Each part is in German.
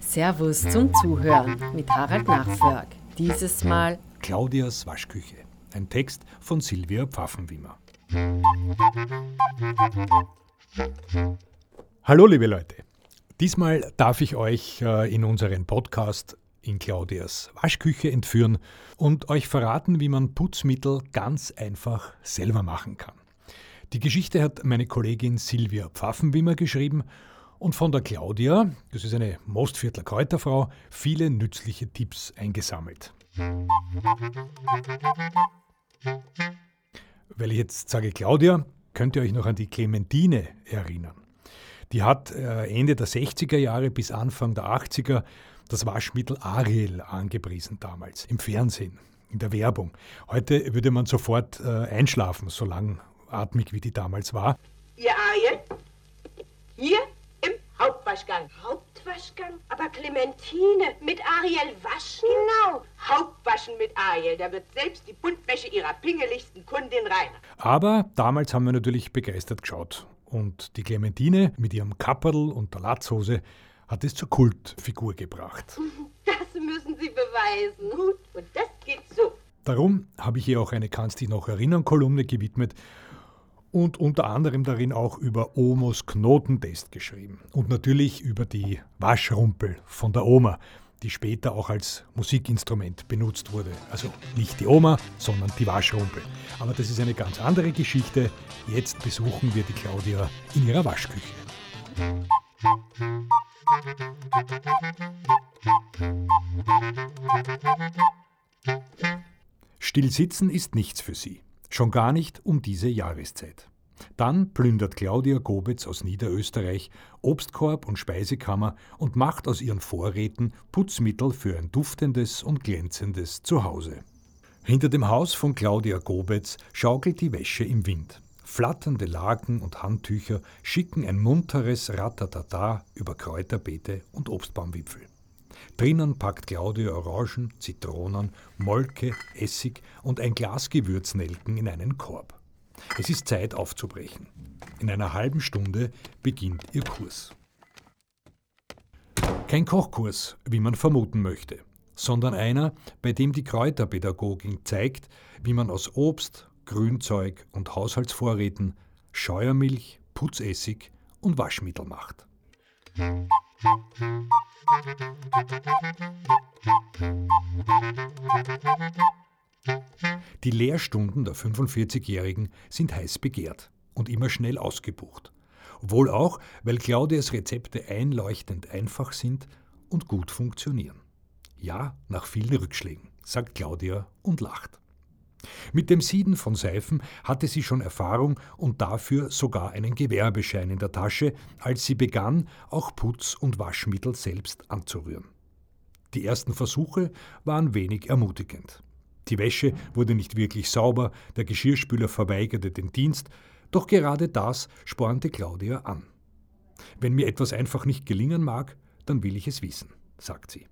Servus zum Zuhören mit Harald Nachförg. Dieses Mal Claudias Waschküche. Ein Text von Silvia Pfaffenwimmer. Hallo liebe Leute. Diesmal darf ich euch äh, in unseren Podcast in Claudias Waschküche entführen und euch verraten, wie man Putzmittel ganz einfach selber machen kann. Die Geschichte hat meine Kollegin Silvia Pfaffenwimmer geschrieben und von der Claudia, das ist eine Mostviertler Kräuterfrau, viele nützliche Tipps eingesammelt. Weil ich jetzt sage Claudia, könnt ihr euch noch an die Clementine erinnern. Die hat äh, Ende der 60er Jahre bis Anfang der 80er das Waschmittel Ariel angepriesen damals, im Fernsehen, in der Werbung. Heute würde man sofort äh, einschlafen, so langatmig wie die damals war. Ihr Ariel? Hier im Hauptwaschgang. Hauptwaschgang? Aber Clementine, mit Ariel waschen? Genau. Hauptwaschen mit Ariel. Da wird selbst die Buntwäsche ihrer pingeligsten Kundin reiner. Aber damals haben wir natürlich begeistert geschaut. Und die Clementine mit ihrem Kapperl und der Latzhose hat es zur Kultfigur gebracht. Das müssen Sie beweisen. Gut, und das geht so. Darum habe ich ihr auch eine Kannst dich noch erinnern Kolumne gewidmet und unter anderem darin auch über Omos Knotentest geschrieben und natürlich über die Waschrumpel von der Oma, die später auch als Musikinstrument benutzt wurde. Also nicht die Oma, sondern die Waschrumpel. Aber das ist eine ganz andere Geschichte. Jetzt besuchen wir die Claudia in ihrer Waschküche. Stillsitzen ist nichts für sie, schon gar nicht um diese Jahreszeit. Dann plündert Claudia Gobetz aus Niederösterreich Obstkorb und Speisekammer und macht aus ihren Vorräten Putzmittel für ein duftendes und glänzendes Zuhause. Hinter dem Haus von Claudia Gobetz schaukelt die Wäsche im Wind. Flatternde Laken und Handtücher schicken ein munteres Ratatata über Kräuterbeete und Obstbaumwipfel. Drinnen packt Claudia Orangen, Zitronen, Molke, Essig und ein Glas Gewürznelken in einen Korb. Es ist Zeit aufzubrechen. In einer halben Stunde beginnt ihr Kurs. Kein Kochkurs, wie man vermuten möchte, sondern einer, bei dem die Kräuterpädagogin zeigt, wie man aus Obst, Grünzeug und Haushaltsvorräten Scheuermilch, Putzessig und Waschmittel macht. Die Lehrstunden der 45-Jährigen sind heiß begehrt und immer schnell ausgebucht. Wohl auch, weil Claudias Rezepte einleuchtend einfach sind und gut funktionieren. Ja, nach vielen Rückschlägen, sagt Claudia und lacht. Mit dem Sieden von Seifen hatte sie schon Erfahrung und dafür sogar einen Gewerbeschein in der Tasche, als sie begann, auch Putz- und Waschmittel selbst anzurühren. Die ersten Versuche waren wenig ermutigend. Die Wäsche wurde nicht wirklich sauber, der Geschirrspüler verweigerte den Dienst, doch gerade das spornte Claudia an. Wenn mir etwas einfach nicht gelingen mag, dann will ich es wissen, sagt sie.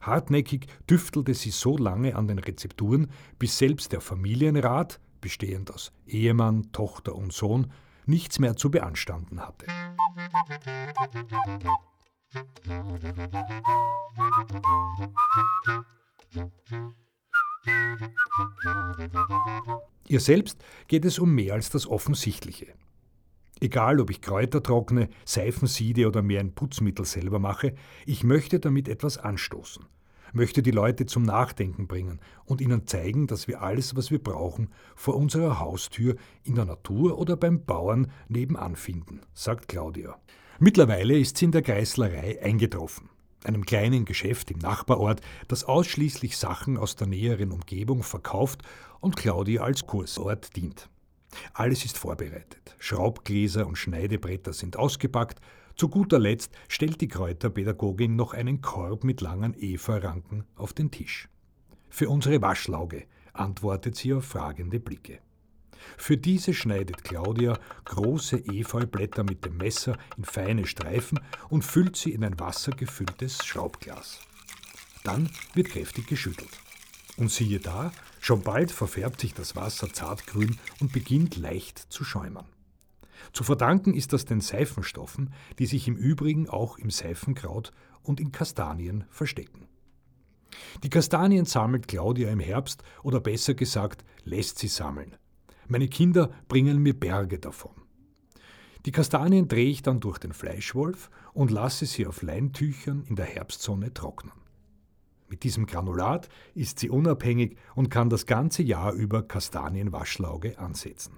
Hartnäckig tüftelte sie so lange an den Rezepturen, bis selbst der Familienrat, bestehend aus Ehemann, Tochter und Sohn, nichts mehr zu beanstanden hatte. Ihr selbst geht es um mehr als das Offensichtliche. Egal, ob ich Kräuter trockne, Seifen siede oder mir ein Putzmittel selber mache, ich möchte damit etwas anstoßen, möchte die Leute zum Nachdenken bringen und ihnen zeigen, dass wir alles, was wir brauchen, vor unserer Haustür, in der Natur oder beim Bauern nebenan finden, sagt Claudia. Mittlerweile ist sie in der Geißlerei eingetroffen, einem kleinen Geschäft im Nachbarort, das ausschließlich Sachen aus der näheren Umgebung verkauft und Claudia als Kursort dient. Alles ist vorbereitet. Schraubgläser und Schneidebretter sind ausgepackt. Zu guter Letzt stellt die Kräuterpädagogin noch einen Korb mit langen Eva-Ranken auf den Tisch. Für unsere Waschlauge, antwortet sie auf fragende Blicke. Für diese schneidet Claudia große Efeublätter mit dem Messer in feine Streifen und füllt sie in ein wassergefülltes Schraubglas. Dann wird kräftig geschüttelt. Und siehe da, schon bald verfärbt sich das Wasser zartgrün und beginnt leicht zu schäumern. Zu verdanken ist das den Seifenstoffen, die sich im Übrigen auch im Seifenkraut und in Kastanien verstecken. Die Kastanien sammelt Claudia im Herbst oder besser gesagt lässt sie sammeln. Meine Kinder bringen mir Berge davon. Die Kastanien drehe ich dann durch den Fleischwolf und lasse sie auf Leintüchern in der Herbstsonne trocknen. Mit diesem Granulat ist sie unabhängig und kann das ganze Jahr über Kastanienwaschlauge ansetzen.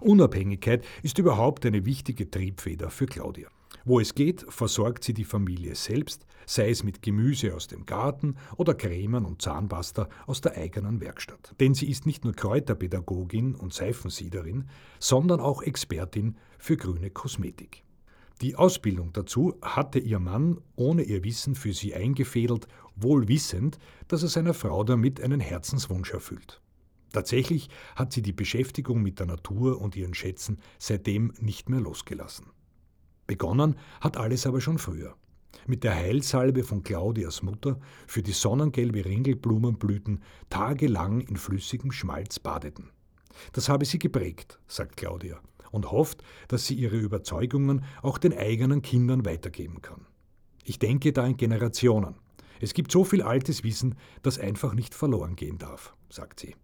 Unabhängigkeit ist überhaupt eine wichtige Triebfeder für Claudia. Wo es geht, versorgt sie die Familie selbst, sei es mit Gemüse aus dem Garten oder Cremen und Zahnpasta aus der eigenen Werkstatt. Denn sie ist nicht nur Kräuterpädagogin und Seifensiederin, sondern auch Expertin für grüne Kosmetik. Die Ausbildung dazu hatte ihr Mann ohne ihr Wissen für sie eingefädelt, wohl wissend, dass er seiner Frau damit einen Herzenswunsch erfüllt. Tatsächlich hat sie die Beschäftigung mit der Natur und ihren Schätzen seitdem nicht mehr losgelassen. Begonnen hat alles aber schon früher. Mit der Heilsalbe von Claudias Mutter für die sonnengelbe Ringelblumenblüten tagelang in flüssigem Schmalz badeten. Das habe sie geprägt, sagt Claudia, und hofft, dass sie ihre Überzeugungen auch den eigenen Kindern weitergeben kann. Ich denke da in Generationen. Es gibt so viel altes Wissen, das einfach nicht verloren gehen darf, sagt sie.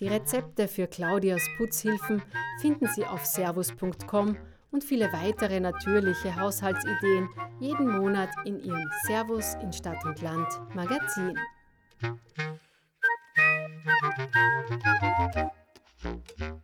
Die Rezepte für Claudias Putzhilfen finden Sie auf servus.com und viele weitere natürliche Haushaltsideen jeden Monat in Ihrem Servus in Stadt und Land Magazin. Musik